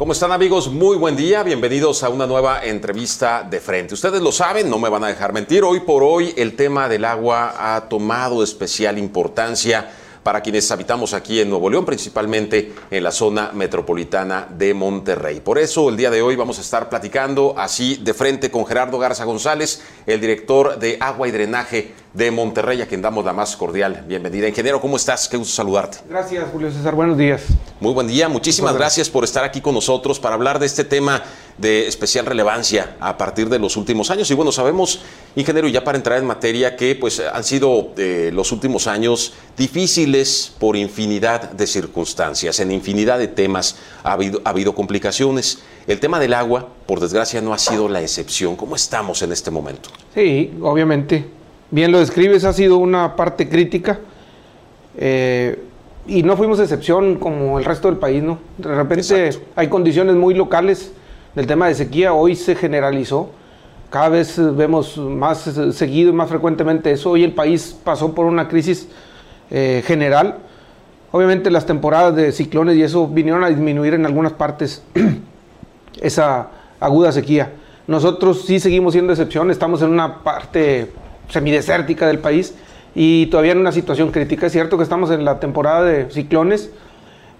¿Cómo están amigos? Muy buen día, bienvenidos a una nueva entrevista de frente. Ustedes lo saben, no me van a dejar mentir, hoy por hoy el tema del agua ha tomado especial importancia para quienes habitamos aquí en Nuevo León, principalmente en la zona metropolitana de Monterrey. Por eso el día de hoy vamos a estar platicando así de frente con Gerardo Garza González, el director de Agua y Drenaje de Monterrey, a quien damos la más cordial bienvenida. Ingeniero, ¿cómo estás? Qué gusto saludarte. Gracias, Julio César. Buenos días. Muy buen día. Muchísimas gracias por estar aquí con nosotros para hablar de este tema de especial relevancia a partir de los últimos años. Y bueno, sabemos, ingeniero, ya para entrar en materia, que pues han sido eh, los últimos años difíciles por infinidad de circunstancias, en infinidad de temas ha habido, ha habido complicaciones. El tema del agua, por desgracia, no ha sido la excepción. ¿Cómo estamos en este momento? Sí, obviamente bien lo describes, ha sido una parte crítica. Eh, y no fuimos excepción como el resto del país, ¿no? De repente hay condiciones muy locales del tema de sequía, hoy se generalizó, cada vez vemos más seguido y más frecuentemente eso, hoy el país pasó por una crisis eh, general, obviamente las temporadas de ciclones y eso vinieron a disminuir en algunas partes esa aguda sequía. Nosotros sí seguimos siendo excepción, estamos en una parte semidesértica del país y todavía en una situación crítica. Es cierto que estamos en la temporada de ciclones,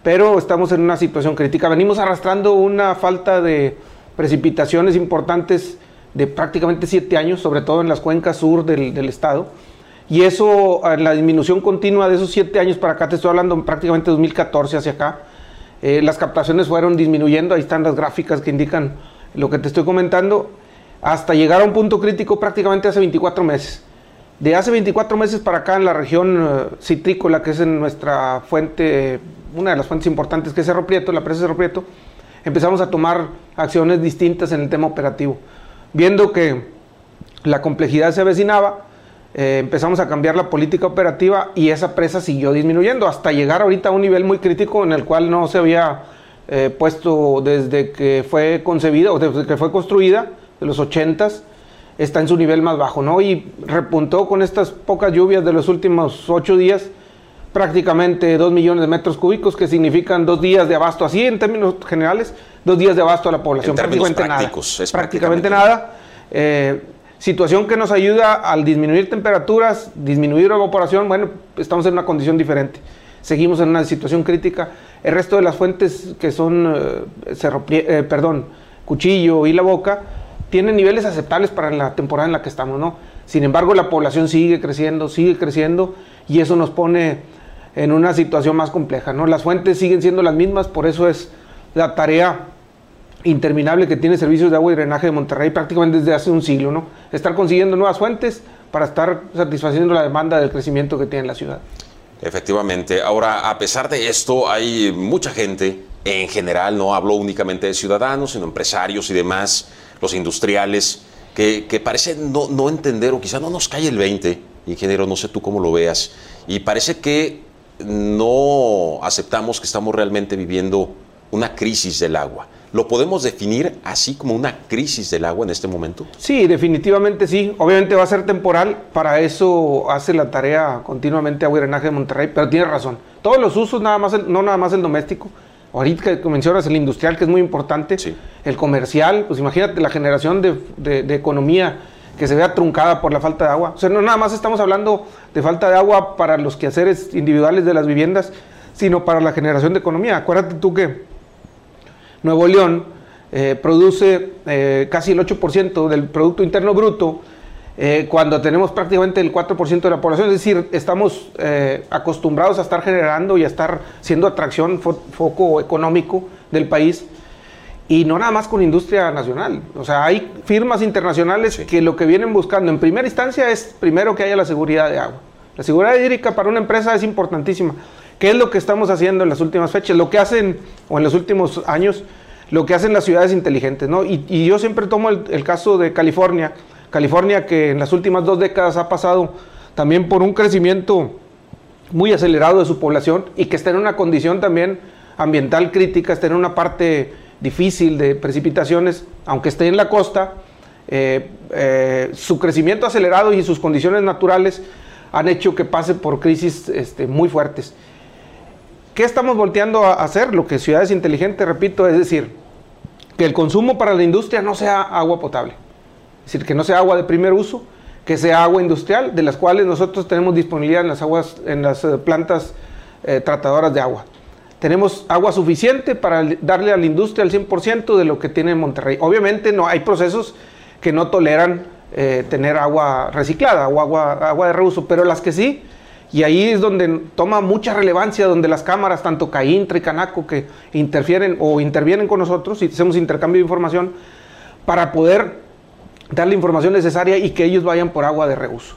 pero estamos en una situación crítica. Venimos arrastrando una falta de precipitaciones importantes de prácticamente siete años, sobre todo en las cuencas sur del, estado. Y eso, en la disminución continua de esos siete años para acá, te estoy hablando prácticamente 2014 hacia acá, eh, las captaciones fueron disminuyendo, ahí están las gráficas que indican lo que te estoy comentando, hasta llegar a un punto crítico prácticamente hace 24 meses. De hace 24 meses para acá en la región eh, citrícola, que es en nuestra fuente, una de las fuentes importantes, que es Cerro Prieto, la presa Cerro Prieto, empezamos a tomar acciones distintas en el tema operativo. Viendo que la complejidad se avecinaba, eh, empezamos a cambiar la política operativa y esa presa siguió disminuyendo hasta llegar ahorita a un nivel muy crítico en el cual no se había eh, puesto desde que fue concebida o desde que fue construida de los 80 está en su nivel más bajo, ¿no? Y repuntó con estas pocas lluvias de los últimos ocho días prácticamente dos millones de metros cúbicos, que significan dos días de abasto, así en términos generales, dos días de abasto a la población. prácticamente nada. Es prácticamente, nada. Eh, situación que nos ayuda al disminuir temperaturas, disminuir evaporación, bueno, estamos en una condición diferente. Seguimos en una situación crítica. El resto de las fuentes que son, eh, eh, perdón, Cuchillo y La Boca, tiene niveles aceptables para la temporada en la que estamos, ¿no? Sin embargo, la población sigue creciendo, sigue creciendo y eso nos pone en una situación más compleja, ¿no? Las fuentes siguen siendo las mismas, por eso es la tarea interminable que tiene Servicios de Agua y Drenaje de Monterrey prácticamente desde hace un siglo, ¿no? Estar consiguiendo nuevas fuentes para estar satisfaciendo la demanda del crecimiento que tiene la ciudad. Efectivamente. Ahora, a pesar de esto, hay mucha gente, en general, no hablo únicamente de ciudadanos, sino empresarios y demás, los industriales, que, que parecen no, no, entender o quizá no nos cae el 20, ingeniero, no sé tú cómo lo veas, y parece que no aceptamos que estamos realmente viviendo una crisis del agua. ¿Lo podemos definir así como una crisis del agua en este momento? Sí, definitivamente sí. Obviamente va a ser temporal, para eso hace la tarea continuamente Agua y Drenaje de Monterrey, pero tiene razón. Todos los usos, nada más no nada más el doméstico, Ahorita que mencionas el industrial, que es muy importante, el comercial, pues imagínate la generación de, economía que se vea truncada por la falta de agua. O sea, no nada más estamos hablando de falta de agua para los quehaceres individuales de las viviendas, sino para la generación de economía. Acuérdate tú que Nuevo León eh, produce eh, casi el 8% del Producto Interno Bruto eh, cuando tenemos prácticamente el 4% de la población, es decir, estamos acostumbrados a estar generando y a estar siendo atracción, foco económico del país, y no nada más con industria nacional. O sea, hay firmas internacionales que lo que vienen buscando en primera instancia es primero que haya la seguridad de agua. La seguridad hídrica para una empresa es importantísima. ¿Qué es lo que estamos haciendo en las últimas fechas? Lo que hacen, o en los últimos años, lo que hacen las ciudades inteligentes, ¿no? Y, yo siempre tomo el caso de California, California que en las últimas dos décadas ha pasado también por un crecimiento muy acelerado de su población y que está en una condición también ambiental crítica, está en una parte difícil de precipitaciones, aunque esté en la costa, eh, eh, su crecimiento acelerado y sus condiciones naturales han hecho que pase por crisis este, muy fuertes. ¿Qué estamos volteando a hacer? Lo que Ciudades Inteligentes, repito, es decir, que el consumo para la industria no sea agua potable. Es decir, que no sea agua de primer uso, que sea agua industrial, de las cuales nosotros tenemos disponibilidad en las aguas, en las eh, plantas tratadoras de agua. Tenemos agua suficiente para darle a la industria el 100% de lo que tiene en Monterrey. Obviamente no hay procesos que no toleran eh, tener agua reciclada o agua, agua de reuso, pero las que sí, y ahí es donde toma mucha relevancia, donde las cámaras, tanto CAINTRA y CANACO, que interfieren o intervienen con nosotros y hacemos intercambio de información para poder dar la información necesaria y que ellos vayan por agua de reuso.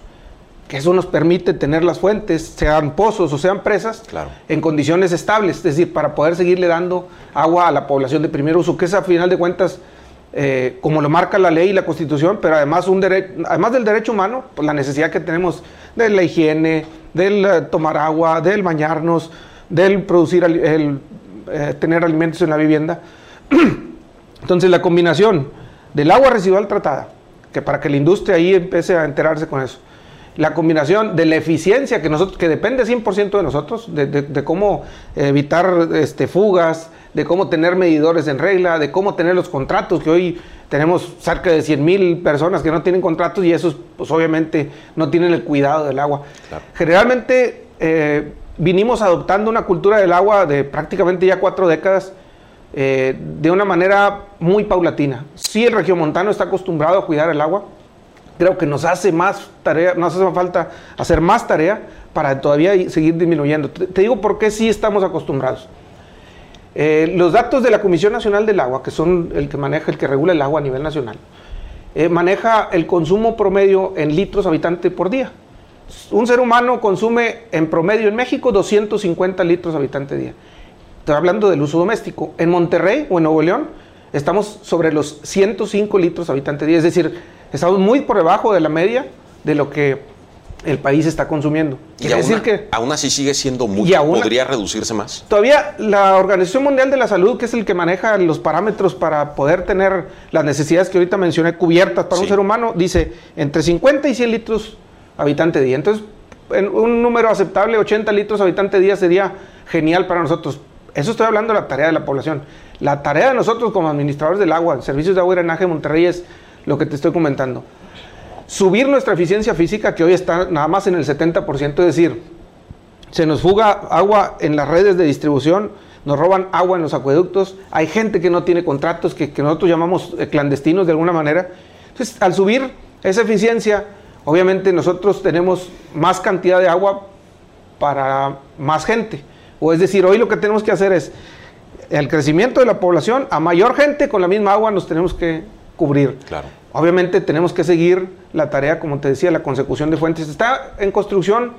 Que eso nos permite tener las fuentes, sean pozos o sean presas, en condiciones estables, es decir, para poder seguirle dando agua a la población de primer uso, que es a final de cuentas, eh, como lo marca la ley y la constitución, pero además, un además del derecho humano, pues la necesidad que tenemos de la higiene, del eh, tomar agua, del bañarnos, del producir, el, eh, tener alimentos en la vivienda. Entonces la combinación del agua residual tratada, que para que la industria ahí empiece a enterarse con eso, la combinación de la eficiencia que nosotros que depende 100% de nosotros, de, cómo evitar este, fugas, de cómo tener medidores en regla, de cómo tener los contratos, que hoy tenemos cerca de 100 mil personas que no tienen contratos y esos pues obviamente no tienen el cuidado del agua. Generalmente eh, vinimos adoptando una cultura del agua de prácticamente ya cuatro décadas eh, de una manera muy paulatina. Sí el regiomontano está acostumbrado a cuidar el agua, creo que nos hace más tarea, nos hace falta hacer más tarea para todavía seguir disminuyendo. Te digo por qué sí estamos acostumbrados. Eh, los datos de la Comisión Nacional del Agua, que son el que maneja, el que regula el agua a nivel nacional, eh, maneja el consumo promedio en litros habitante por día. Un ser humano consume en promedio en México 250 litros habitante día. Estoy hablando del uso doméstico. En Monterrey o en Nuevo León estamos sobre los 105 litros habitante día. Es decir, estamos muy por debajo de la media de lo que el país está consumiendo. Quiere decir que aún así sigue siendo mucho. ¿Podría reducirse más? Todavía la Organización Mundial de la Salud, que es el que maneja los parámetros para poder tener las necesidades que ahorita mencioné cubiertas para un ser humano, dice entre 50 y 100 litros habitante día. Entonces, en un número aceptable, 80 litros habitante día sería genial para nosotros. Eso estoy hablando de la tarea de la población. La tarea de nosotros como administradores del agua, servicios de agua y drenaje de Monterrey es lo que te estoy comentando subir nuestra eficiencia física, que hoy está nada más en el 70%, es decir, se nos fuga agua en las redes de distribución, nos roban agua en los acueductos, hay gente que no tiene contratos, que, nosotros llamamos eh, clandestinos de alguna manera. Entonces, al subir esa eficiencia, obviamente nosotros tenemos más cantidad de agua para más gente. O es decir, hoy lo que tenemos que hacer es el crecimiento de la población, a mayor gente con la misma agua nos tenemos que cubrir. Claro. Obviamente tenemos que seguir la tarea, como te decía, la consecución de fuentes. Está en construcción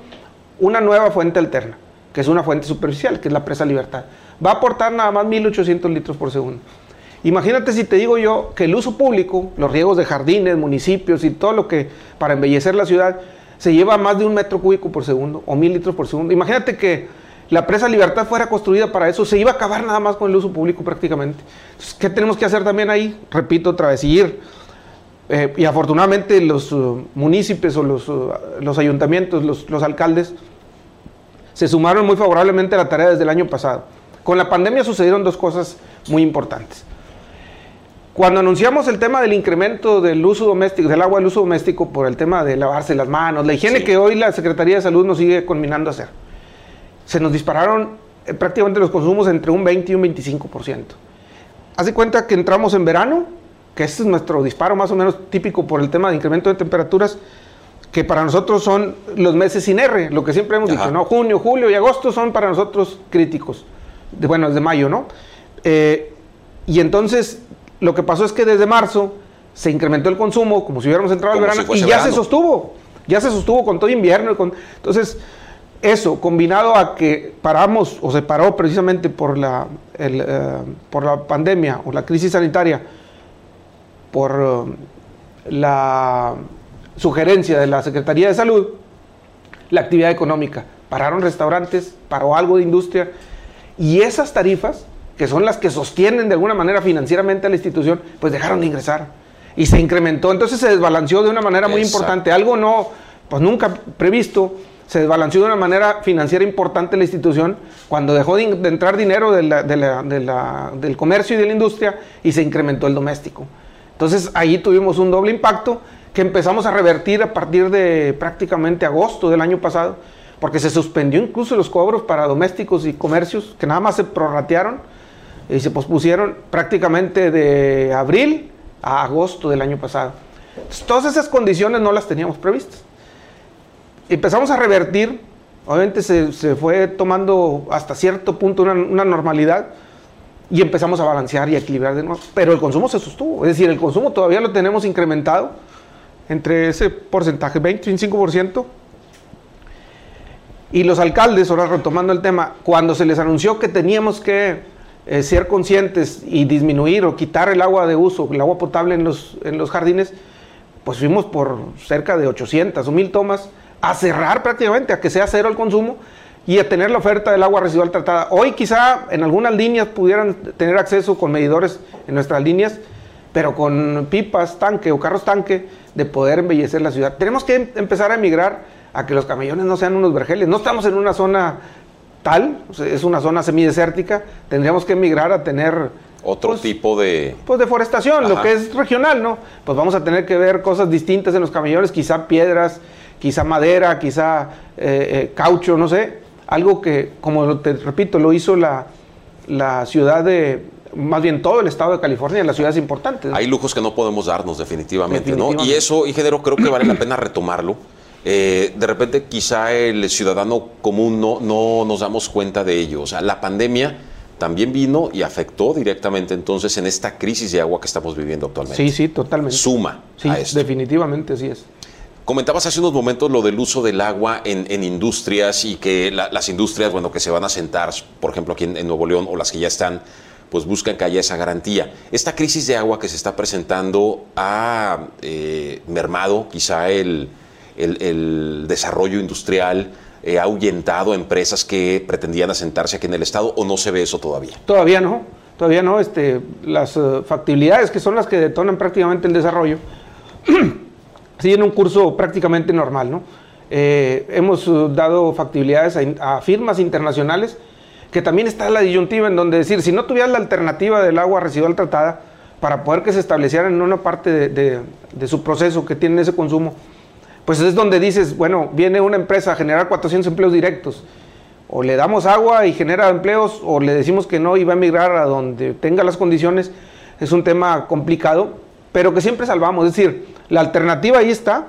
una nueva fuente alterna, que es una fuente superficial, que es la presa Libertad. Va a aportar nada más 1.800 litros por segundo. Imagínate si te digo yo que el uso público, los riegos de jardines, municipios y todo lo que para embellecer la ciudad, se lleva más de un metro cúbico por segundo o mil litros por segundo. Imagínate que la presa Libertad fuera construida para eso, se iba a acabar nada más con el uso público prácticamente. ¿Qué tenemos que hacer también ahí? Repito otra vez, ir eh, y afortunadamente los uh, municipios o los, uh, los ayuntamientos, los, los, alcaldes, se sumaron muy favorablemente a la tarea desde el año pasado. Con la pandemia sucedieron dos cosas muy importantes. Cuando anunciamos el tema del incremento del uso doméstico, del agua del uso doméstico por el tema de lavarse las manos, la higiene que hoy la Secretaría de Salud nos sigue conminando a hacer, se nos dispararon eh, prácticamente los consumos entre un 20 y un 25%. Hace cuenta que entramos en verano que este es nuestro disparo más o menos típico por el tema de incremento de temperaturas, que para nosotros son los meses sin R, lo que siempre hemos dicho, ¿no? Junio, julio y agosto son para nosotros críticos, de, bueno, desde mayo, ¿no? Eh, y entonces lo que pasó es que desde marzo se incrementó el consumo, como si hubiéramos entrado al verano, y ya se sostuvo, ya se sostuvo con todo invierno. Con, entonces, eso, combinado a que paramos o se paró precisamente por la, eh, por la pandemia o la crisis sanitaria, por um, la sugerencia de la Secretaría de Salud, la actividad económica. Pararon restaurantes, paró algo de industria y esas tarifas, que son las que sostienen de alguna manera financieramente a la institución, pues dejaron de ingresar y se incrementó. Entonces se desbalanceó de una manera muy importante. Algo no, pues nunca previsto, se desbalanceó de una manera financiera importante la institución cuando dejó de, entrar dinero del comercio y de la industria y se incrementó el doméstico. Entonces ahí tuvimos un doble impacto que empezamos a revertir a partir de prácticamente agosto del año pasado, porque se suspendió incluso los cobros para domésticos y comercios que nada más se prorratearon y se pospusieron prácticamente de abril a agosto del año pasado. todas esas condiciones no las teníamos previstas empezamos a revertir, obviamente se, fue tomando hasta cierto punto una, normalidad y empezamos a balancear y a equilibrar de nuevo, pero el consumo se sostuvo, es decir, el consumo todavía lo tenemos incrementado entre ese porcentaje, 25%. Y los alcaldes, ahora retomando el tema, cuando se les anunció que teníamos que eh, ser conscientes y disminuir o quitar el agua de uso, el agua potable en los, en los jardines, pues fuimos por cerca de 800 o 1000 tomas a cerrar prácticamente, a que sea cero el consumo y a tener la oferta del agua residual tratada. Hoy quizá en algunas líneas pudieran tener acceso con medidores en nuestras líneas, pero con pipas, tanque o carros tanque, de poder embellecer la ciudad. Tenemos que empezar a emigrar a que los camellones no sean unos vergeles. No estamos en una zona tal, es una zona semidesértica, tendríamos que emigrar a tener otro pues, tipo de... Pues deforestación, lo que es regional, ¿no? Pues vamos a tener que ver cosas distintas en los camellones, quizá piedras, quizá madera, quizá eh, eh, caucho, no sé, algo que, como te repito, lo hizo la, ciudad de, más bien todo el estado de California, las ciudades importantes. Hay lujos que no podemos darnos definitivamente, ¿no? Y eso, ingeniero, creo que vale la pena retomarlo. Eh, de repente quizá el ciudadano común no, no nos damos cuenta de ello. O sea, la pandemia también vino y afectó directamente entonces en esta crisis de agua que estamos viviendo actualmente. Sí, sí, totalmente. Suma. Sí, definitivamente así es. Comentabas hace unos momentos lo del uso del agua en, industrias y que las industrias, bueno, que se van a sentar, por ejemplo, aquí en, Nuevo León o las que ya están, pues buscan que haya esa garantía. Esta crisis de agua que se está presentando ha eh, mermado quizá el, desarrollo industrial, eh, ha ahuyentado empresas que pretendían asentarse aquí en el Estado o no se ve eso todavía? Todavía no, todavía no. Este, las eh, factibilidades que son las que detonan prácticamente el desarrollo siguen un curso prácticamente normal, ¿no? Eh, hemos uh, dado factibilidades a, firmas internacionales que también está la disyuntiva en donde decir, si no tuvieras la alternativa del agua residual tratada para poder que se establecieran en una parte de, su proceso que tienen ese consumo, pues es donde dices, bueno, viene una empresa a generar 400 empleos directos, o le damos agua y genera empleos, o le decimos que no y va a emigrar a donde tenga las condiciones, es un tema complicado, pero que siempre salvamos, es decir, la alternativa ahí está.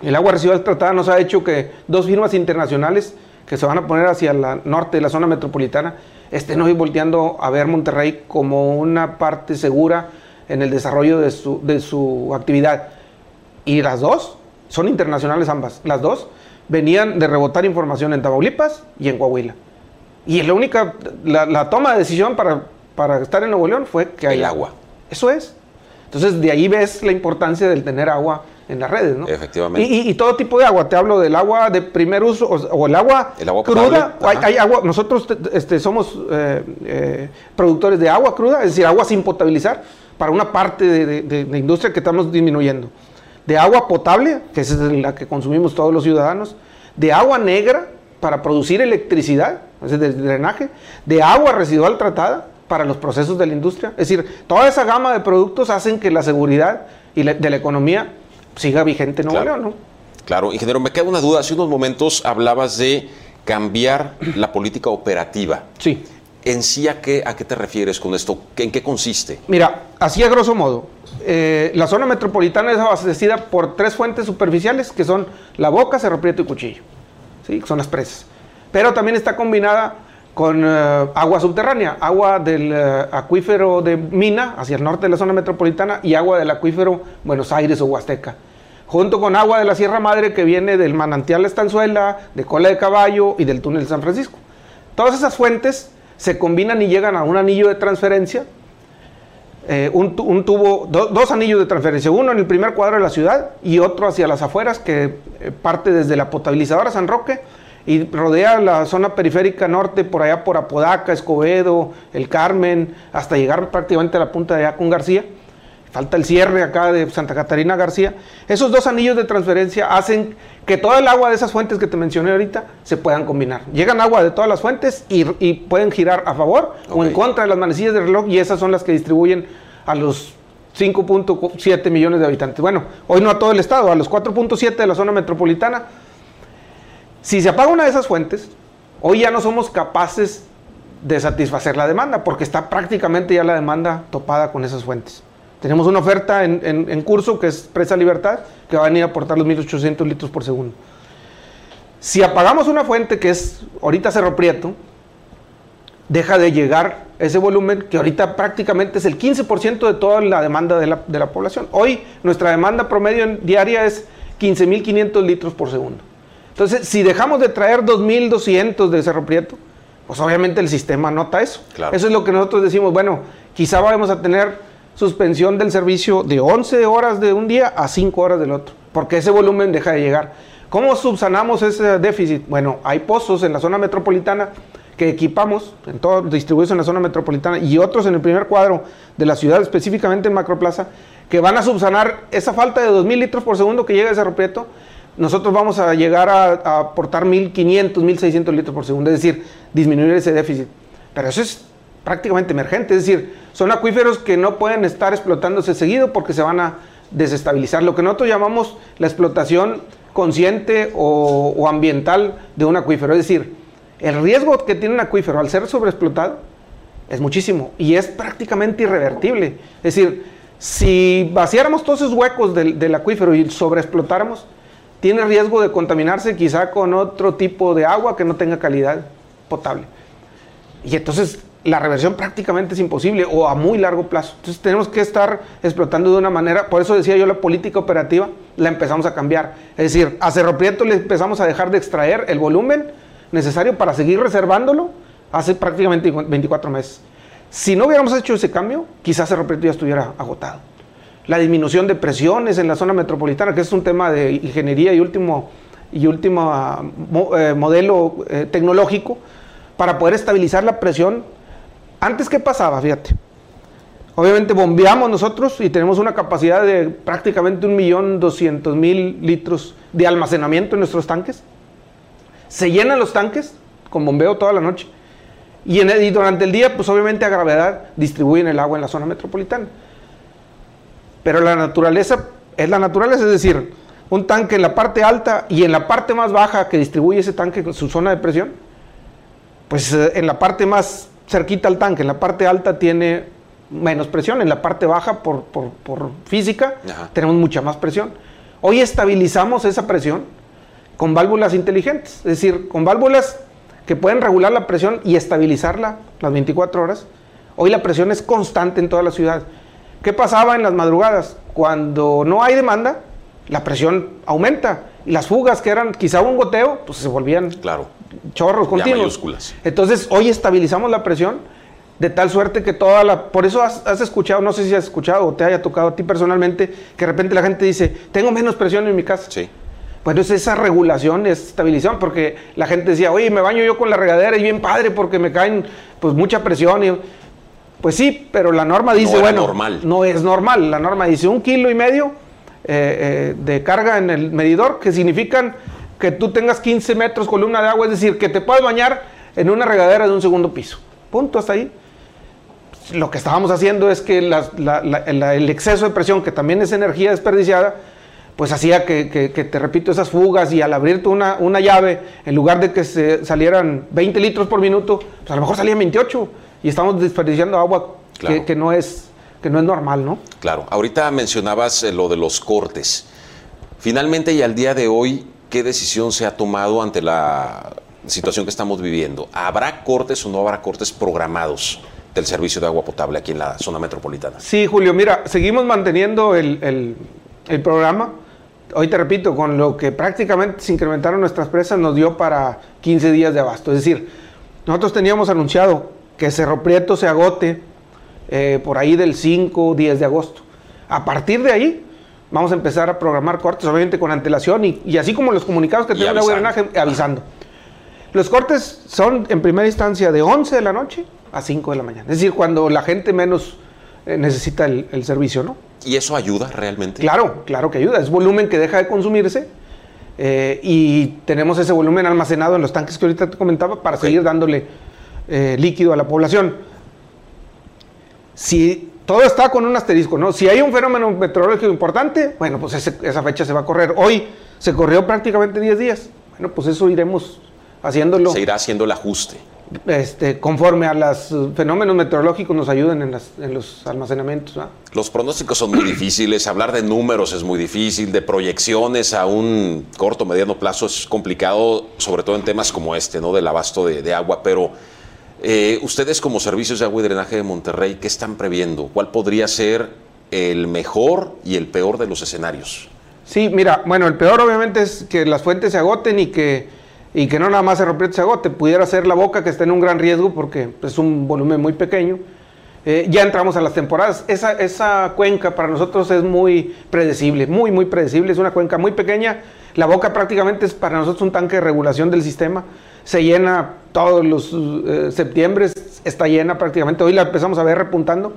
El agua residual tratada nos ha hecho que dos firmas internacionales que se van a poner hacia el norte de la zona metropolitana estén hoy volteando a ver Monterrey como una parte segura en el desarrollo de su, de su actividad. Y las dos son internacionales ambas. Las dos venían de rebotar información en Tamaulipas y en Coahuila. Y la única, la, toma de decisión para, para estar en Nuevo León fue que hay agua. Eso es. Entonces, de ahí ves la importancia del tener agua en las redes, ¿no? Efectivamente. Y, todo tipo de agua. Te hablo del agua de primer uso o, el agua, cruda. Hay, agua. Nosotros este, somos eh, eh, productores de agua cruda, es decir, agua sin potabilizar para una parte de, la industria que estamos disminuyendo. De agua potable, que es la que consumimos todos los ciudadanos. De agua negra para producir electricidad, es decir, de drenaje. De agua residual tratada para los procesos de la industria. Es decir, toda esa gama de productos hacen que la seguridad y de la economía siga vigente en Nuevo León, ¿no? Claro, ingeniero, me queda una duda. Hace unos momentos hablabas de cambiar la política operativa. Sí. ¿En sí a qué, a qué te refieres con esto? ¿En qué consiste? Mira, así a grosso modo, eh, la zona metropolitana es abastecida por tres fuentes superficiales que son la boca, cerro prieto y cuchillo. ¿sí? Son las presas. Pero también está combinada con eh, agua subterránea, agua del eh, acuífero de Mina, hacia el norte de la zona metropolitana, y agua del acuífero Buenos Aires o Huasteca, junto con agua de la Sierra Madre que viene del manantial Estanzuela, de Cola de Caballo y del túnel San Francisco. Todas esas fuentes se combinan y llegan a un anillo de transferencia, eh, un, tubo, dos anillos de transferencia, uno en el primer cuadro de la ciudad y otro hacia las afueras que parte desde la potabilizadora San Roque y rodea la zona periférica norte, por allá por Apodaca, Escobedo, El Carmen, hasta llegar prácticamente a la punta de allá con García, falta el cierre acá de Santa Catarina García. Esos dos anillos de transferencia hacen que toda el agua de esas fuentes que te mencioné ahorita se puedan combinar. Llegan agua de todas las fuentes y, pueden girar a favor o en contra de las manecillas de reloj y esas son las que distribuyen a los 5.7 millones de habitantes. Bueno, hoy no a todo el estado, a los 4.7 de la zona metropolitana. Si se apaga una de esas fuentes, hoy ya no somos capaces de satisfacer la demanda porque está prácticamente ya la demanda topada con esas fuentes. Tenemos una oferta en, curso que es Presa Libertad, que va a venir a aportar los 1.800 litros por segundo. Si apagamos una fuente que es ahorita Cerro Prieto, deja de llegar ese volumen que ahorita prácticamente es el 15% de toda la demanda de la, población. Hoy nuestra demanda promedio diaria es 15.500 litros por segundo. Entonces, si dejamos de traer 2.200 de Cerro Prieto, pues obviamente el sistema nota eso. Eso es lo que nosotros decimos, bueno, quizá vamos a tener suspensión del servicio de 11 horas de un día a 5 horas del otro, porque ese volumen deja de llegar. ¿Cómo subsanamos ese déficit? Bueno, hay pozos en la zona metropolitana que equipamos, en todo, distribuidos en la zona metropolitana y otros en el primer cuadro de la ciudad, específicamente en Macroplaza, que van a subsanar esa falta de 2.000 litros por segundo que llega a Cerro Prieto. Nosotros vamos a llegar a, aportar 1.500, 1.600 litros por segundo, es decir, disminuir ese déficit. Pero eso es prácticamente emergente, es decir, son acuíferos que no pueden estar explotándose seguido porque se van a desestabilizar. Lo que nosotros llamamos la explotación consciente o, ambiental de un acuífero. Es decir, el riesgo que tiene un acuífero al ser sobreexplotado es muchísimo y es prácticamente irrevertible. Es decir, si vaciáramos todos esos huecos del, del acuífero y sobreexplotáramos, tiene riesgo de contaminarse quizá con otro tipo de agua que no tenga calidad potable. Y entonces la reversión prácticamente es imposible o a muy largo plazo. Entonces tenemos que estar explotando de una manera, por eso decía yo la política operativa la empezamos a cambiar. Es decir, a Cerro Prieto le empezamos a dejar de extraer el volumen necesario para seguir reservándolo hace prácticamente 24 meses. Si no hubiéramos hecho ese cambio, quizás Cerro Prieto ya estuviera agotado. La disminución de presiones en la zona metropolitana, que es un tema de ingeniería y último, y último ah, eh, modelo eh, tecnológico, para poder estabilizar la presión antes, ¿qué pasaba? Fíjate. Obviamente bombeamos nosotros y tenemos una capacidad de prácticamente 1.200.000 litros de almacenamiento en nuestros tanques. Se llenan los tanques con bombeo toda la noche. Y, en durante el día, pues obviamente a gravedad distribuyen el agua en la zona metropolitana. Pero la naturaleza es la naturaleza, es decir, un tanque en la parte alta y en la parte más baja que distribuye ese tanque su zona de presión, pues eh, en la parte más cerquita al tanque, en la parte alta tiene menos presión, en la parte baja por, física tenemos mucha más presión. Hoy estabilizamos esa presión con válvulas inteligentes, es decir, con válvulas que pueden regular la presión y estabilizarla las 24 horas. Hoy la presión es constante en toda la ciudad. ¿Qué pasaba en las madrugadas? Cuando no hay demanda, la presión aumenta y las fugas que eran quizá un goteo, pues se volvían claro chorros continuos. Entonces, hoy estabilizamos la presión de tal suerte que toda la... Por eso has, escuchado, no sé si has escuchado o te haya tocado a ti personalmente, que de repente la gente dice, tengo menos presión en mi casa. Sí. Bueno, es esa regulación, es estabilización, porque la gente decía, oye, me baño yo con la regadera y bien padre porque me caen pues mucha presión. Y, pues sí, pero la norma dice, bueno, normal. no es normal. La norma dice un kilo y medio eh, eh, de carga en el medidor, que significan que tú tengas 15 metros columna de agua, es decir, que te puedas bañar en una regadera de un segundo piso. Punto, hasta ahí. Lo que estábamos haciendo es que el exceso de presión, que también es energía desperdiciada, pues hacía que, te repito, esas fugas y al abrirte una, una llave, en lugar de que se salieran 20 litros por minuto, pues a lo mejor salían 28 y estamos desperdiciando agua que, no es, que no es normal, ¿no? Claro, ahorita mencionabas eh, lo de los cortes. Finalmente y al día de hoy, qué decisión se ha tomado ante la situación que estamos viviendo. ¿Habrá cortes o no habrá cortes programados del servicio de agua potable aquí en la zona metropolitana? Sí, Julio, mira, seguimos manteniendo el, programa. Hoy te repito, con lo que prácticamente se incrementaron nuestras presas, nos dio para 15 días de abasto. Es decir, nosotros teníamos anunciado que Cerro Prieto se agote eh, por ahí del 5 10 de agosto. A partir de ahí, vamos a empezar a programar cortes, obviamente con antelación y, así como los comunicados que tiene el drenaje, avisando. Los cortes son en primera instancia de 11 de la noche a 5 de la mañana. Es decir, cuando la gente menos eh, necesita el, servicio, ¿no? ¿Y eso ayuda realmente? Claro, claro que ayuda. Es volumen que deja de consumirse eh, y tenemos ese volumen almacenado en los tanques que ahorita te comentaba para seguir dándole eh, líquido a la población. Si todo está con un asterisco, ¿no? Si hay un fenómeno meteorológico importante, bueno, pues esa fecha se va a correr. Hoy se corrió prácticamente 10 días. Bueno, pues eso iremos haciéndolo. Se irá haciendo el ajuste. Este, conforme a los fenómenos meteorológicos nos ayuden en, los almacenamientos. Los pronósticos son muy difíciles, hablar de números es muy difícil, de proyecciones a un corto, mediano plazo es complicado, sobre todo en temas como este, ¿no? del abasto de, agua, pero eh, ustedes como servicios de agua y drenaje de Monterrey, ¿qué están previendo? ¿Cuál podría ser el mejor y el peor de los escenarios? Sí, mira, bueno, el peor obviamente es que las fuentes se agoten y que y que no nada más se rompió ese agote, pudiera ser la boca que está en un gran riesgo porque es un volumen muy pequeño. Eh, ya entramos a las temporadas. Esa, esa cuenca para nosotros es muy predecible, muy, muy predecible. Es una cuenca muy pequeña. La boca prácticamente es para nosotros un tanque de regulación del sistema. Se llena todos los eh, septiembre, está llena prácticamente. Hoy la empezamos a ver repuntando.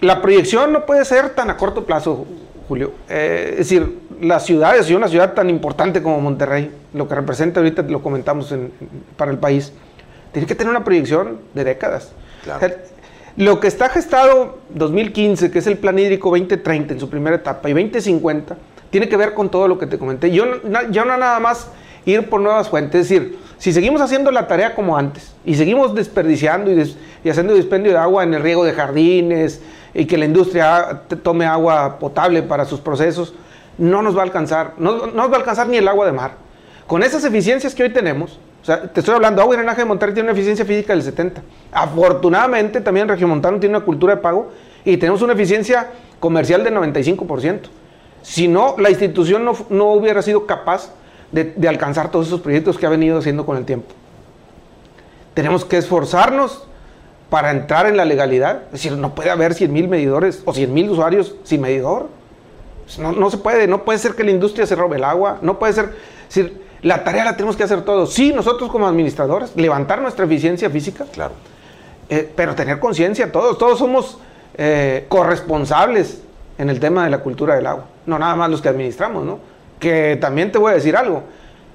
La proyección no puede ser tan a corto plazo, Julio. Eh, es decir, las ciudades y una ciudad tan importante como Monterrey, lo que representa ahorita lo comentamos para el país, tiene que tener una proyección de décadas. lo que está gestado 2015, que es el plan hídrico 2030 en su primera etapa, y 2050, tiene que ver con todo lo que te comenté. Yo, yo no nada más ir por nuevas fuentes, es decir, si seguimos haciendo la tarea como antes y seguimos desperdiciando y, y haciendo dispendio de agua en el riego de jardines y que la industria tome agua potable para sus procesos, no nos va a alcanzar, no, nos va a alcanzar ni el agua de mar. Con esas eficiencias que hoy tenemos, o sea, te estoy hablando, agua y drenaje de Monterrey tiene una eficiencia física del 70. Afortunadamente, también Regiomontano tiene una cultura de pago y tenemos una eficiencia comercial del 95%. Si no, la institución no, hubiera sido capaz de, de, alcanzar todos esos proyectos que ha venido haciendo con el tiempo. Tenemos que esforzarnos para entrar en la legalidad. Es decir, no puede haber 100 mil medidores o 100 mil usuarios sin medidor. Pues no, se puede, no puede ser que la industria se robe el agua, no puede ser, decir, la tarea la tenemos que hacer todos. Sí, nosotros como administradores, levantar nuestra eficiencia física, claro. Eh, pero tener conciencia, todos, todos somos eh, corresponsables en el tema de la cultura del agua, no nada más los que administramos, ¿no? Que también te voy a decir algo,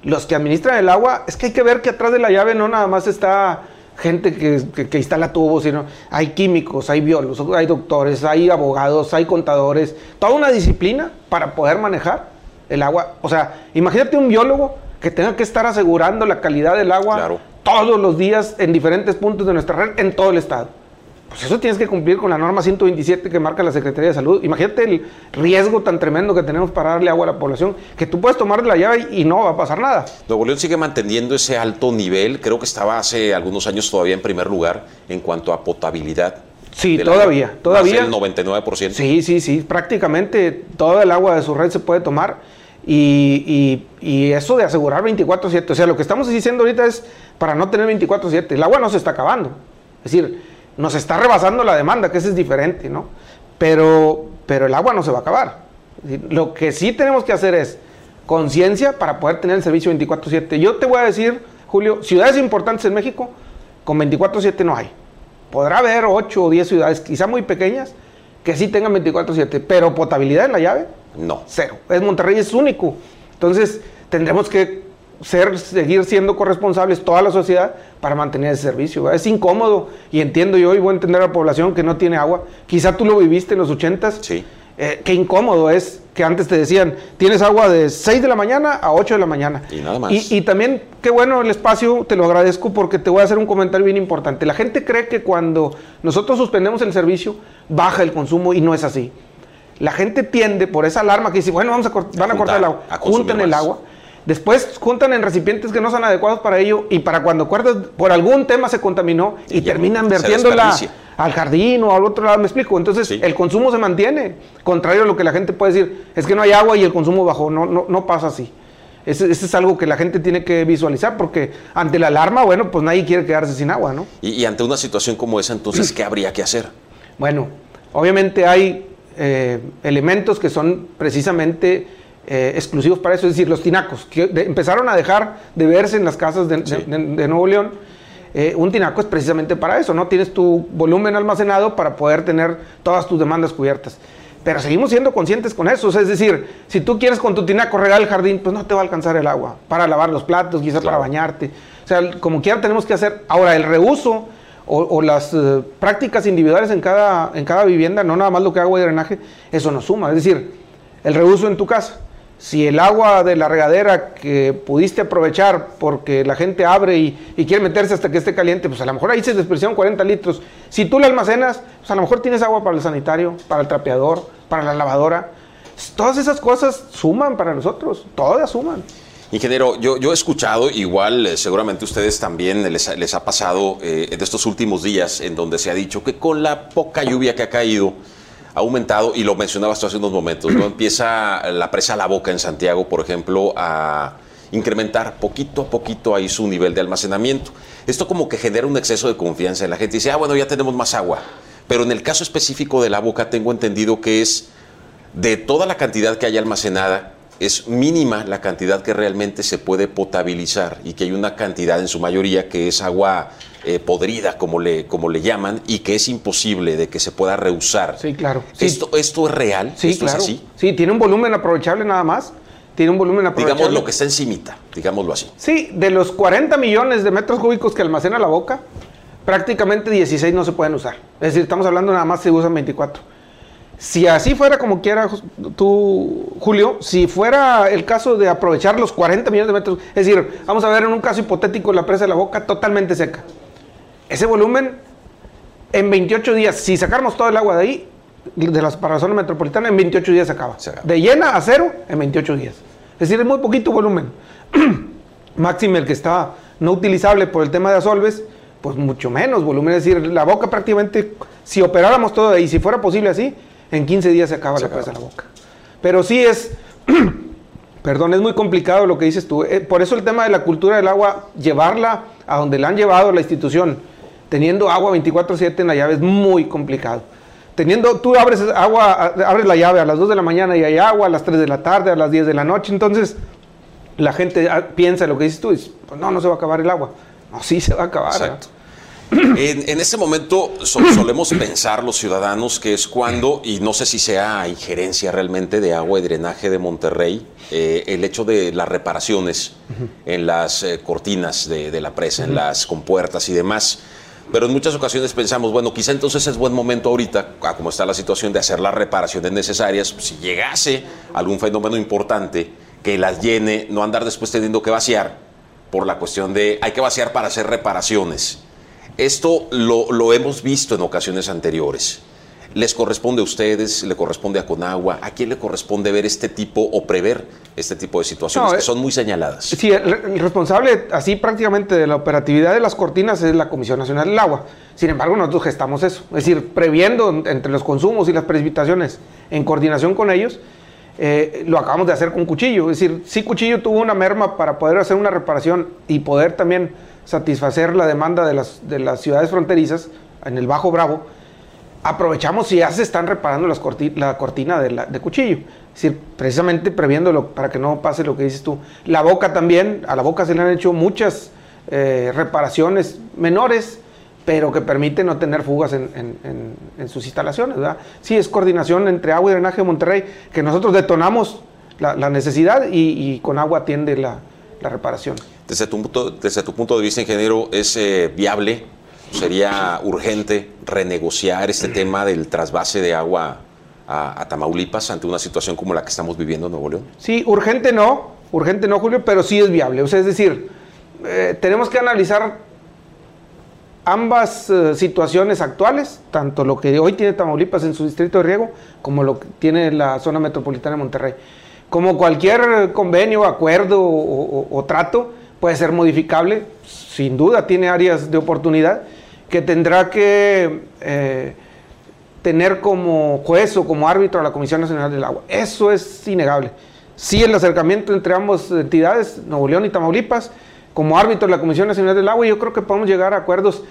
los que administran el agua, es que hay que ver que atrás de la llave no nada más está gente que, instala tubos, sino hay químicos, hay biólogos, hay doctores, hay abogados, hay contadores, toda una disciplina para poder manejar el agua. O sea, imagínate un biólogo que tenga que estar asegurando la calidad del agua todos los días en diferentes puntos de nuestra red en todo el estado pues eso tienes que cumplir con la norma 127 que marca la Secretaría de Salud. Imagínate el riesgo tan tremendo que tenemos para darle agua a la población, que tú puedes tomar la llave y no va a pasar nada. Nuevo León sigue manteniendo ese alto nivel, creo que estaba hace algunos años todavía en primer lugar en cuanto a potabilidad. Sí, todavía, todavía. el 99%. Sí, sí, sí, prácticamente toda el agua de su red se puede tomar. Y, y eso de asegurar 24-7, o sea, lo que estamos diciendo ahorita es para no tener 24-7, el agua no se está acabando. Es decir, nos está rebasando la demanda, que eso es diferente, ¿no? Pero, pero el agua no se va a acabar. Lo que sí tenemos que hacer es conciencia para poder tener el servicio 24/7. Yo te voy a decir, Julio, ciudades importantes en México, con 24/7 no hay. Podrá haber 8 o 10 ciudades, quizá muy pequeñas, que sí tengan 24/7, pero potabilidad en la llave, no. Cero. Es Monterrey es único. Entonces, tendremos que ser, seguir siendo corresponsables toda la sociedad para mantener ese servicio. Es incómodo y entiendo yo y voy a entender a la población que no tiene agua. Quizá tú lo viviste en los ochentas. Sí. Eh, qué incómodo es que antes te decían, tienes agua de 6 de la mañana a 8 de la mañana. Y nada más. Y, y, también, qué bueno el espacio, te lo agradezco porque te voy a hacer un comentario bien importante. La gente cree que cuando nosotros suspendemos el servicio, baja el consumo y no es así. La gente tiende por esa alarma que dice, bueno, vamos a van a, cortar el agua, junten el agua Después juntan en recipientes que no son adecuados para ello y para cuando por algún tema se contaminó y, terminan vertiéndola al jardín o al otro lado, me explico. Entonces el consumo se mantiene, contrario a lo que la gente puede decir, es que no hay agua y el consumo bajó, no, no, no pasa así. Eso, es algo que la gente tiene que visualizar porque ante la alarma, bueno, pues nadie quiere quedarse sin agua, ¿no? Y, ante una situación como esa, entonces, ¿qué habría que hacer? Bueno, obviamente hay eh, elementos que son precisamente eh, exclusivos para eso, es decir, los tinacos, que empezaron a dejar de verse en las casas de, Nuevo León. eh, un tinaco es precisamente para eso, ¿no? Tienes tu volumen almacenado para poder tener todas tus demandas cubiertas. Pero seguimos siendo conscientes con eso. es decir, si tú quieres con tu tinaco regar el jardín, pues no te va a alcanzar el agua para lavar los platos, quizás para bañarte. O sea, como quiera tenemos que hacer. Ahora, el reuso o, las eh, prácticas individuales en cada, en cada vivienda, no nada más lo que agua y drenaje, eso nos suma. Es decir, el reuso en tu casa. Si el agua de la regadera que pudiste aprovechar porque la gente abre y, quiere meterse hasta que esté caliente, pues a lo mejor ahí se desperdiciaron 40 litros. Si tú la almacenas, pues a lo mejor tienes agua para el sanitario, para el trapeador, para la lavadora. Todas esas cosas suman para nosotros, todas suman. Ingeniero, yo, yo he escuchado, igual eh, seguramente ustedes también les, les ha pasado eh, en estos últimos días, en donde se ha dicho que con la poca lluvia que ha caído, ha aumentado, y lo mencionabas tú hace unos momentos, ¿no? empieza la presa La Boca en Santiago, por ejemplo, a incrementar poquito a poquito ahí su nivel de almacenamiento. Esto como que genera un exceso de confianza en la gente. Dice, ah, bueno, ya tenemos más agua. Pero en el caso específico de La Boca, tengo entendido que es de toda la cantidad que hay almacenada, es mínima la cantidad que realmente se puede potabilizar y que hay una cantidad en su mayoría que es agua eh, podrida, como le, como le llaman, y que es imposible de que se pueda reusar. Sí, claro. ¿Esto, ¿Esto es real? Sí, ¿Esto claro. es así? Sí, tiene un volumen aprovechable nada más. Tiene un volumen aprovechable. Digamos lo que está encimita, digámoslo así. Sí, de los 40 millones de metros cúbicos que almacena la boca, prácticamente 16 no se pueden usar. Es decir, estamos hablando nada más se usan 24. Si así fuera como quiera tú, Julio, si fuera el caso de aprovechar los 40 millones de metros, es decir, vamos a ver en un caso hipotético la presa de la boca totalmente seca. Ese volumen, en 28 días, si sacáramos todo el agua de ahí, de las, para la zona metropolitana, en 28 días se acaba. se acaba. De llena a cero, en 28 días. Es decir, es muy poquito volumen. Máximo el que está no utilizable por el tema de asolves, pues mucho menos volumen. Es decir, la boca prácticamente, si operáramos todo ahí, si fuera posible así, en 15 días se acaba se la acaba. presa de la boca. Pero sí es, perdón, es muy complicado lo que dices tú. Eh, por eso el tema de la cultura del agua, llevarla a donde la han llevado la institución, teniendo agua 24/7 en la llave, es muy complicado. Teniendo, tú abres agua, abres la llave a las 2 de la mañana y hay agua, a las 3 de la tarde, a las 10 de la noche, entonces la gente piensa lo que dices tú, es, pues no, no se va a acabar el agua. No, sí se va a acabar. Exacto. En, en, ese momento solemos pensar los ciudadanos que es cuando, y no sé si sea injerencia realmente de agua y drenaje de Monterrey, eh, el hecho de las reparaciones en las eh, cortinas de, de, la presa, en las compuertas y demás. Pero en muchas ocasiones pensamos, bueno, quizá entonces es buen momento ahorita, a como está la situación, de hacer las reparaciones necesarias. Si llegase algún fenómeno importante que las llene, no andar después teniendo que vaciar por la cuestión de hay que vaciar para hacer reparaciones. Esto lo, lo, hemos visto en ocasiones anteriores. ¿Les corresponde a ustedes? ¿Le corresponde a Conagua? ¿A quién le corresponde ver este tipo o prever este tipo de situaciones no, que son muy señaladas? Sí, el, responsable así prácticamente de la operatividad de las cortinas es la Comisión Nacional del Agua. Sin embargo, nosotros gestamos eso. Es decir, previendo entre los consumos y las precipitaciones en coordinación con ellos, eh, lo acabamos de hacer con Cuchillo. Es decir, sí Cuchillo tuvo una merma para poder hacer una reparación y poder también satisfacer la demanda de las, de las ciudades fronterizas en el Bajo Bravo, aprovechamos si ya se están reparando las corti la cortina de, la, cuchillo. Es decir, precisamente previéndolo para que no pase lo que dices tú. La boca también, a la boca se le han hecho muchas eh, reparaciones menores, pero que permiten no tener fugas en, en, sus instalaciones. ¿verdad? Sí, es coordinación entre agua y drenaje de Monterrey, que nosotros detonamos la, necesidad y, y, con agua atiende la reparación. Desde tu, punto, desde tu punto de vista, ingeniero, ¿es eh, viable? ¿Sería urgente renegociar este tema del trasvase de agua a, a, Tamaulipas ante una situación como la que estamos viviendo en Nuevo León? Sí, urgente no, urgente no, Julio, pero sí es viable. O sea, es decir, eh, tenemos que analizar ambas eh, situaciones actuales, tanto lo que hoy tiene Tamaulipas en su distrito de riego, como lo que tiene la zona metropolitana de Monterrey. Como cualquier convenio, acuerdo o, o, o trato, puede ser modificable, sin duda tiene áreas de oportunidad que tendrá que eh, tener como juez o como árbitro a la Comisión Nacional del Agua. Eso es innegable. Sí, el acercamiento entre ambas entidades, Nuevo León y Tamaulipas, como árbitro de la Comisión Nacional del Agua, yo creo que podemos llegar a acuerdos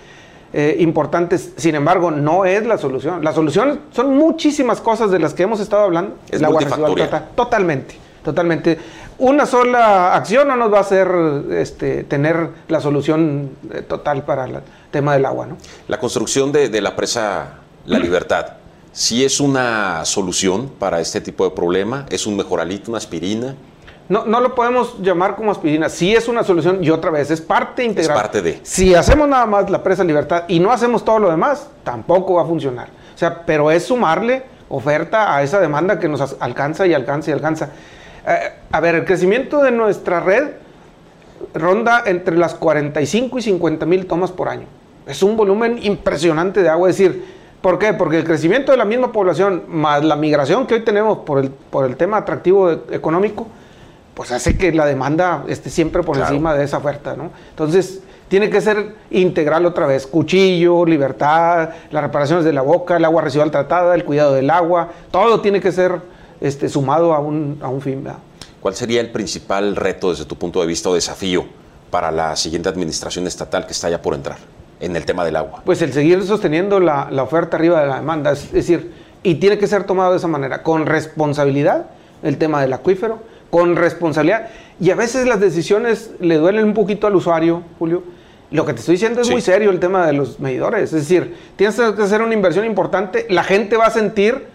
eh, importantes. Sin embargo, no es la solución. La solución son muchísimas cosas de las que hemos estado hablando. Es la multifactorial. Totalmente, totalmente. Una sola acción no nos va a hacer este, tener la solución eh, total para el tema del agua. ¿no? La construcción de, de la presa La Libertad, ¿sí es una solución para este tipo de problema? ¿Es un mejoralito, una aspirina? No, no lo podemos llamar como aspirina. Sí es una solución y otra vez es parte integral. Es parte de. Si hacemos nada más la presa libertad y no hacemos todo lo demás, tampoco va a funcionar. O sea, pero es sumarle oferta a esa demanda que nos alcanza y alcanza y alcanza. Eh, a ver, el crecimiento de nuestra red ronda entre las 45 y 50 mil tomas por año. Es un volumen impresionante de agua. Es decir, ¿por qué? Porque el crecimiento de la misma población más la migración que hoy tenemos por el, por el tema atractivo económico, pues hace que la demanda esté siempre por encima de esa oferta, ¿no? Entonces, tiene que ser integral otra vez, cuchillo, libertad, las reparaciones de la boca, el agua residual tratada, el cuidado del agua, todo tiene que ser este, sumado a un, a un fin. ¿Cuál sería el principal reto desde tu punto de vista o desafío para la siguiente administración estatal que está ya por entrar en el tema del agua? Pues el seguir sosteniendo la, la oferta arriba de la demanda, es decir, y tiene que ser tomado de esa manera, con responsabilidad, el tema del acuífero, con responsabilidad. Y a veces las decisiones le duelen un poquito al usuario, Julio. Lo que te estoy diciendo es muy serio el tema de los medidores. Es decir, tienes que hacer una inversión importante, la gente va a sentir,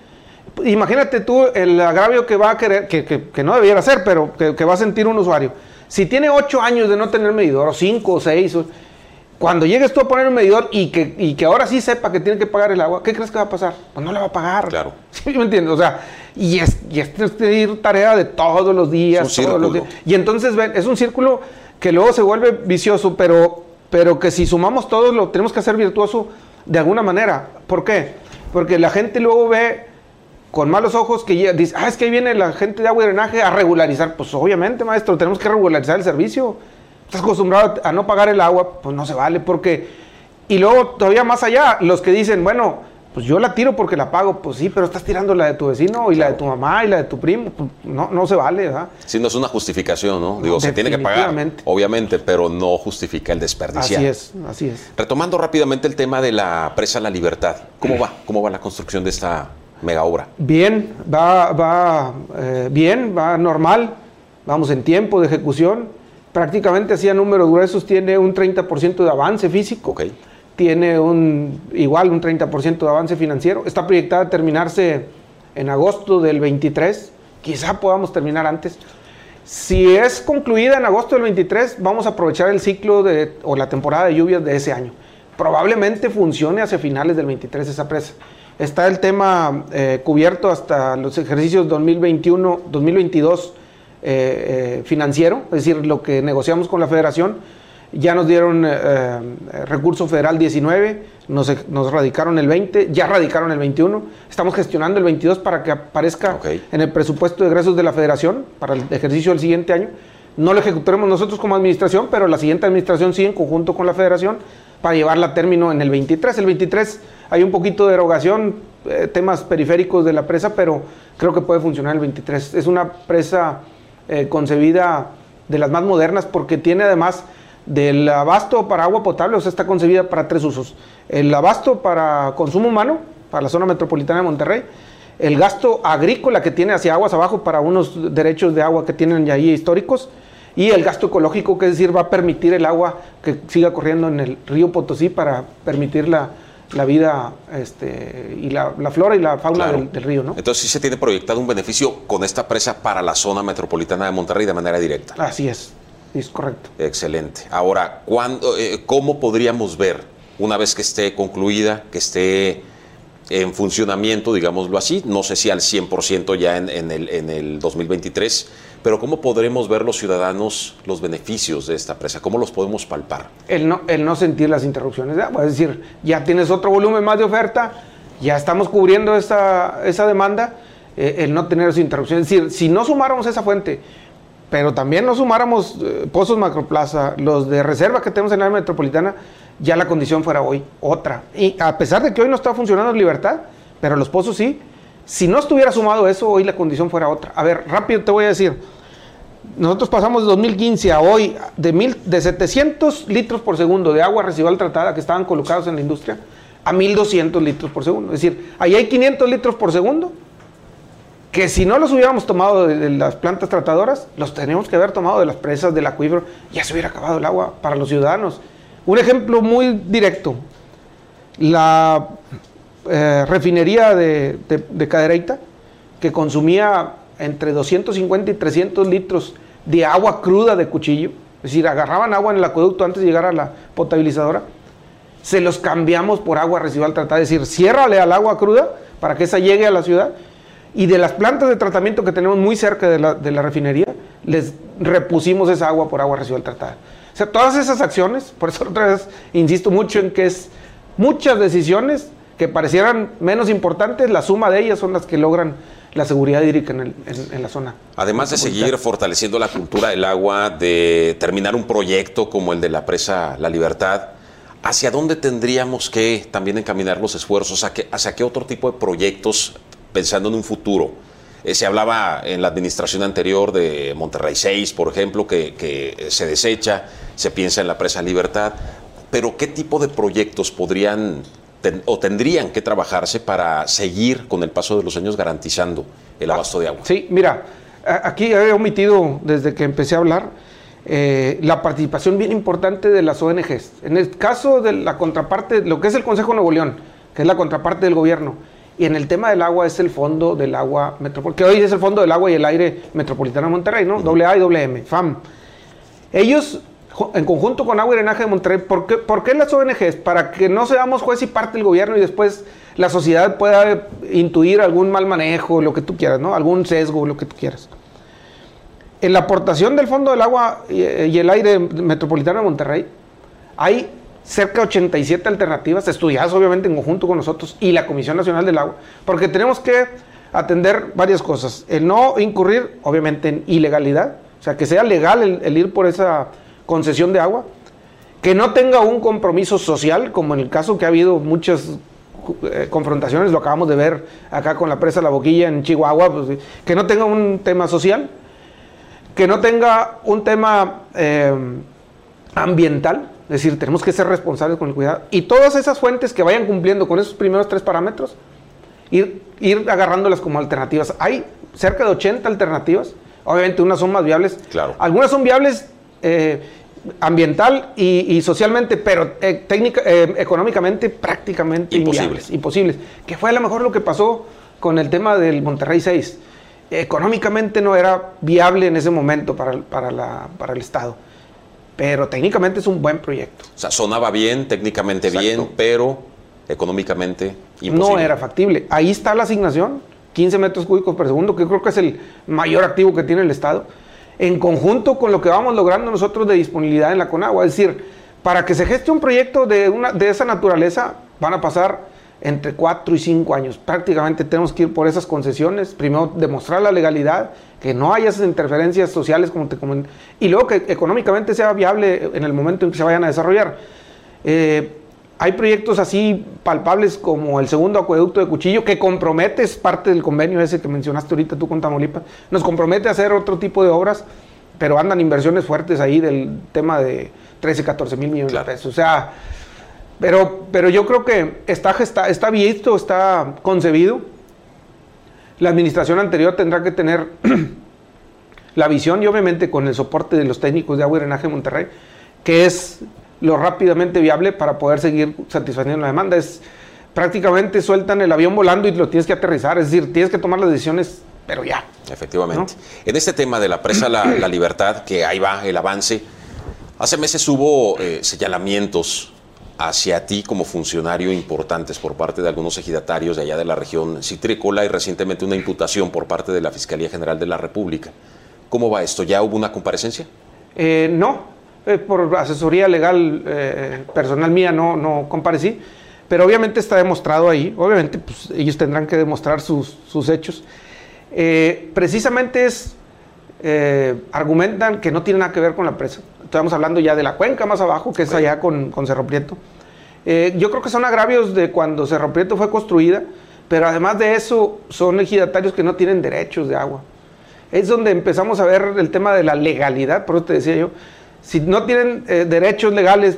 imagínate tú el agravio que va a querer, que, no debiera ser, pero que, va a sentir un usuario. Si tiene ocho años de no tener medidor, o cinco o seis, cuando llegues tú a poner un medidor y que, y que ahora sí sepa que tiene que pagar el agua, ¿qué crees que va a pasar? Pues no le va a pagar. Claro. ¿Sí me entiendes? O sea, y es, y es tarea de todos los días. todos los días. Y entonces, ven, es un círculo que luego se vuelve vicioso, pero, pero que si sumamos todos lo tenemos que hacer virtuoso de alguna manera. ¿Por qué? Porque la gente luego ve con malos ojos que dice, ah, es que ahí viene la gente de agua y drenaje a regularizar. Pues obviamente, maestro, tenemos que regularizar el servicio estás acostumbrado a no pagar el agua, pues no se vale, porque... Y luego todavía más allá, los que dicen, bueno, pues yo la tiro porque la pago, pues sí, pero estás tirando la de tu vecino y la de tu mamá y la de tu primo, pues no, no se vale, ¿verdad? Sí, no es una justificación, ¿no? Digo, se tiene que pagar, obviamente, pero no justifica el desperdicio. Así es, así es. Retomando rápidamente el tema de la presa La Libertad, ¿cómo va? ¿Cómo va la construcción de esta mega obra? Bien, va, va eh, bien, va normal, vamos en tiempo de ejecución prácticamente hacía números gruesos, tiene un 30% de avance físico, tiene un igual un 30% de avance financiero, está proyectada a terminarse en agosto del 23, quizá podamos terminar antes. Si es concluida en agosto del 23, vamos a aprovechar el ciclo de, o la temporada de lluvias de ese año. Probablemente funcione hacia finales del 23 esa presa. Está el tema eh, cubierto hasta los ejercicios 2021, 2022 eh, eh, financiero, es decir, lo que negociamos con la federación. Ya nos dieron recurso federal 19, nos, nos, radicaron el 20, ya radicaron el 21. Estamos gestionando el 22 para que aparezca en el presupuesto de egresos de la federación para el ejercicio del siguiente año. No lo ejecutaremos nosotros como administración, pero la siguiente administración sí en conjunto con la federación para llevarla a término en el 23. El 23 hay un poquito de erogación, temas periféricos de la presa, pero creo que puede funcionar el 23. Es una presa eh, concebida de las más modernas porque tiene además del abasto para agua potable, o sea, está concebida para tres usos. El abasto para consumo humano, para la zona metropolitana de Monterrey, el gasto agrícola que tiene hacia aguas abajo para unos derechos de agua que tienen ya ahí históricos, y el gasto ecológico, que es decir, va a permitir el agua que siga corriendo en el río Potosí para permitir la, la vida este, y la, flora y la fauna del, río, ¿no? Entonces sí se tiene proyectado un beneficio con esta presa para la zona metropolitana de Monterrey de manera directa. Así es, es correcto. Excelente. Ahora, ¿cuándo, eh, ¿cómo podríamos ver, una vez que esté concluida, que esté en funcionamiento, digámoslo así, no sé si al 100% ya en, en, el, en el 2023, pero ¿cómo podremos ver los ciudadanos los beneficios de esta presa? ¿Cómo los podemos palpar? El no, el no sentir las interrupciones es decir, ya tienes otro volumen más de oferta, ya estamos cubriendo esa, esa demanda, eh, el no tener esas interrupciones. Es decir, si no sumáramos esa fuente, pero también no sumáramos eh, pozos macroplaza, los de reserva que tenemos en la metropolitana, ya la condición fuera hoy otra. Y a pesar de que hoy no está funcionando en libertad, pero los pozos sí, si no estuviera sumado eso, hoy la condición fuera otra. A ver, rápido te voy a decir, nosotros pasamos de 2015 a hoy de, mil, de 700 litros por segundo de agua residual tratada que estaban colocados en la industria a 1200 litros por segundo. Es decir, ahí hay 500 litros por segundo que si no los hubiéramos tomado de, las plantas tratadoras, los teníamos que haber tomado de las presas del acuífero, ya se hubiera acabado el agua para los ciudadanos. Un ejemplo muy directo, la eh, refinería de, de, Cadereyta, que consumía entre 250 y 300 litros de agua cruda de cuchillo, es decir, agarraban agua en el acueducto antes de llegar a la potabilizadora, se los cambiamos por agua residual tratada, es decir, ciérrale al agua cruda para que esa llegue a la ciudad y de las plantas de tratamiento que tenemos muy cerca de la, refinería, les repusimos esa agua por agua residual tratada. O sea, todas esas acciones, por eso otra vez insisto mucho en que es muchas decisiones que parecieran menos importantes, la suma de ellas son las que logran la seguridad hídrica en, en, la zona. Además de seguir fortaleciendo la cultura del agua, de terminar un proyecto como el de la presa La Libertad, ¿hacia dónde tendríamos que también encaminar los esfuerzos? ¿Hacia qué otro tipo de proyectos pensando en un futuro. Eh, se hablaba en la administración anterior de Monterrey 6, por ejemplo, que, se desecha, se piensa en la presa Libertad, pero ¿qué tipo de proyectos podrían o tendrían que trabajarse para seguir con el paso de los años garantizando el abasto de agua? Sí, mira, aquí he omitido desde que empecé a hablar eh, la participación bien importante de las ONGs. En el caso de la contraparte, lo que es el Consejo Nuevo León, que es la contraparte del gobierno, y en el tema del agua es el Fondo del Agua Metropolitana, que hoy es el Fondo del Agua y el Aire Metropolitano de Monterrey, ¿no? Doble A y doble M, FAM. Ellos, en conjunto con Agua y Drenaje de Monterrey, ¿por qué, ¿por qué las ONGs? Para que no seamos juez y parte del gobierno y después la sociedad pueda intuir algún mal manejo, lo que tú quieras, ¿no? Algún sesgo, lo que tú quieras. En la aportación del Fondo del Agua y el Aire Metropolitano de Monterrey, hay cerca de 87 alternativas estudiadas obviamente en conjunto con nosotros y la Comisión Nacional del Agua, porque tenemos que atender varias cosas. El no incurrir obviamente en ilegalidad, o sea, que sea legal el, ir por esa concesión de agua, que no tenga un compromiso social, como en el caso que ha habido muchas eh, confrontaciones, lo acabamos de ver acá con la presa La Boquilla en Chihuahua, pues, que no tenga un tema social, que no tenga un tema eh, ambiental, es decir, tenemos que ser responsables con el cuidado. Y todas esas fuentes que vayan cumpliendo con esos primeros tres parámetros, ir, ir agarrándolas como alternativas. Hay cerca de 80 alternativas. Obviamente unas son más viables. Claro. Algunas son viables eh, ambiental y, socialmente, pero eh, técnica, eh, económicamente prácticamente imposibles. imposibles. Que fue a lo mejor lo que pasó con el tema del Monterrey 6. Económicamente no era viable en ese momento para, para, la, para el Estado pero técnicamente es un buen proyecto. O sea, sonaba bien, técnicamente bien, pero económicamente imposible. No era factible. Ahí está la asignación, 15 metros cúbicos por segundo, que creo que es el mayor activo que tiene el Estado, en conjunto con lo que vamos logrando nosotros de disponibilidad en la Conagua. Es decir, para que se geste un proyecto de, una, de esa naturaleza, van a pasar entre 4 y 5 años. Prácticamente tenemos que ir por esas concesiones, primero demostrar la legalidad, que no haya esas interferencias sociales como te comenté, y luego que económicamente sea viable en el momento en que se vayan a desarrollar. Eh, hay proyectos así palpables como el segundo acueducto de Cuchillo, que compromete, es parte del convenio ese que mencionaste ahorita tú con Tamaulipas, nos compromete a hacer otro tipo de obras, pero andan inversiones fuertes ahí del tema de 13, 14 mil millones de pesos. O sea, pero, pero yo creo que está, está, está visto, está concebido. La administración anterior tendrá que tener la visión y obviamente con el soporte de los técnicos de agua y drenaje de Monterrey, que es lo rápidamente viable para poder seguir satisfaciendo la demanda. Es prácticamente sueltan el avión volando y lo tienes que aterrizar, es decir, tienes que tomar las decisiones, pero ya. Efectivamente. En este tema de la presa la, Libertad, que ahí va el avance, hace meses hubo eh, señalamientos hacia ti como funcionario importantes por parte de algunos ejidatarios de allá de la región citrícola y recientemente una imputación por parte de la Fiscalía General de la República. ¿Cómo va esto? ¿Ya hubo una comparecencia? Eh, no, eh, por asesoría legal eh, personal mía no, no comparecí, pero obviamente está demostrado ahí, obviamente pues, ellos tendrán que demostrar sus, sus hechos. precisamente es, argumentan que no tiene nada que ver con la presa. Estamos hablando ya de la cuenca más abajo, que es allá con, con Cerro Prieto. yo creo que son agravios de cuando Cerro Prieto fue construida, pero además de eso son ejidatarios que no tienen derechos de agua es donde empezamos a ver el tema de la legalidad, por eso te decía yo, si no tienen eh, derechos legales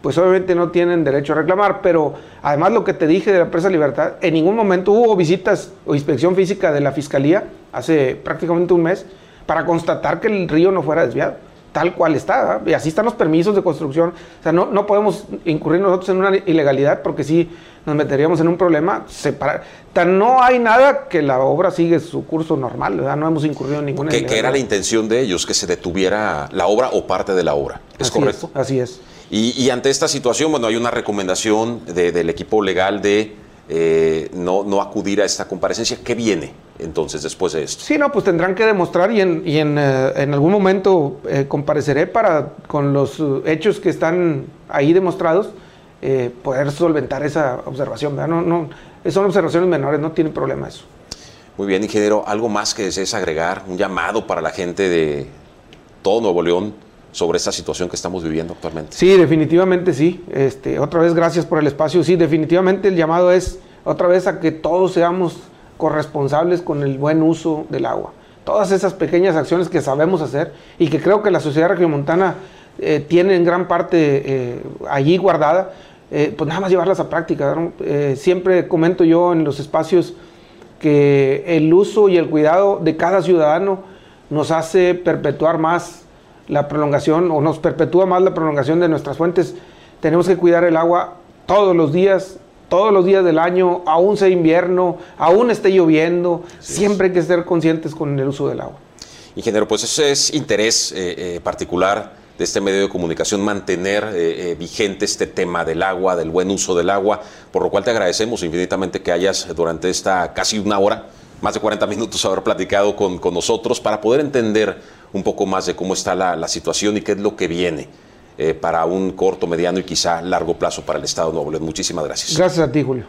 pues obviamente no tienen derecho a reclamar, pero además lo que te dije de la empresa Libertad, en ningún momento hubo visitas o inspección física de la Fiscalía hace prácticamente un mes para constatar que el río no fuera desviado, tal cual está, y así están los permisos de construcción, o sea, no, no podemos incurrir nosotros en una ilegalidad porque sí nos meteríamos en un problema separar. Tan no hay nada que la obra sigue su curso normal, ¿verdad? no hemos incurrido en ninguna ¿Qué, ¿Qué era la intención de ellos? Que se detuviera la obra o parte de la obra, ¿es correcto? así es. Y, ante esta situación, bueno, hay una recomendación del equipo legal de eh, no, no acudir a esta comparecencia. ¿Qué viene entonces después de esto? Sí, no, pues tendrán que demostrar y en, y en, eh, en algún momento eh, compareceré para, con los hechos que están ahí demostrados, poder solventar esa observación. No, no, son observaciones menores, no tiene problema eso. Muy bien, ingeniero, ¿algo más que desees agregar? Un llamado para la gente de todo Nuevo León sobre esta situación que estamos viviendo actualmente. Sí, definitivamente sí. Este, otra vez gracias por el espacio. Sí, definitivamente el llamado es otra vez a que todos seamos corresponsables con el buen uso del agua. Todas esas pequeñas acciones que sabemos hacer y que creo que la sociedad regiomontana eh, tiene en gran parte eh, allí guardada, eh, pues nada más llevarlas a práctica. Eh, siempre comento yo en los espacios que el uso y el cuidado de cada ciudadano nos hace perpetuar más la prolongación o nos perpetúa más la prolongación de nuestras fuentes. Tenemos que cuidar el agua todos los días, todos los días del año, aún sea invierno, aún esté lloviendo, siempre hay que ser conscientes con el uso del agua. Ingeniero, pues ese es interés eh, eh, particular de este medio de comunicación mantener eh, vigente este tema del agua, del buen uso del agua, por lo cual te agradecemos infinitamente que hayas durante esta casi una hora, más de 40 minutos, haber platicado con, con nosotros para poder entender un poco más de cómo está la, situación y qué es lo que viene eh, para un corto, mediano y quizá largo plazo para el Estado de Nuevo León. Muchísimas gracias. Gracias a ti, Julio.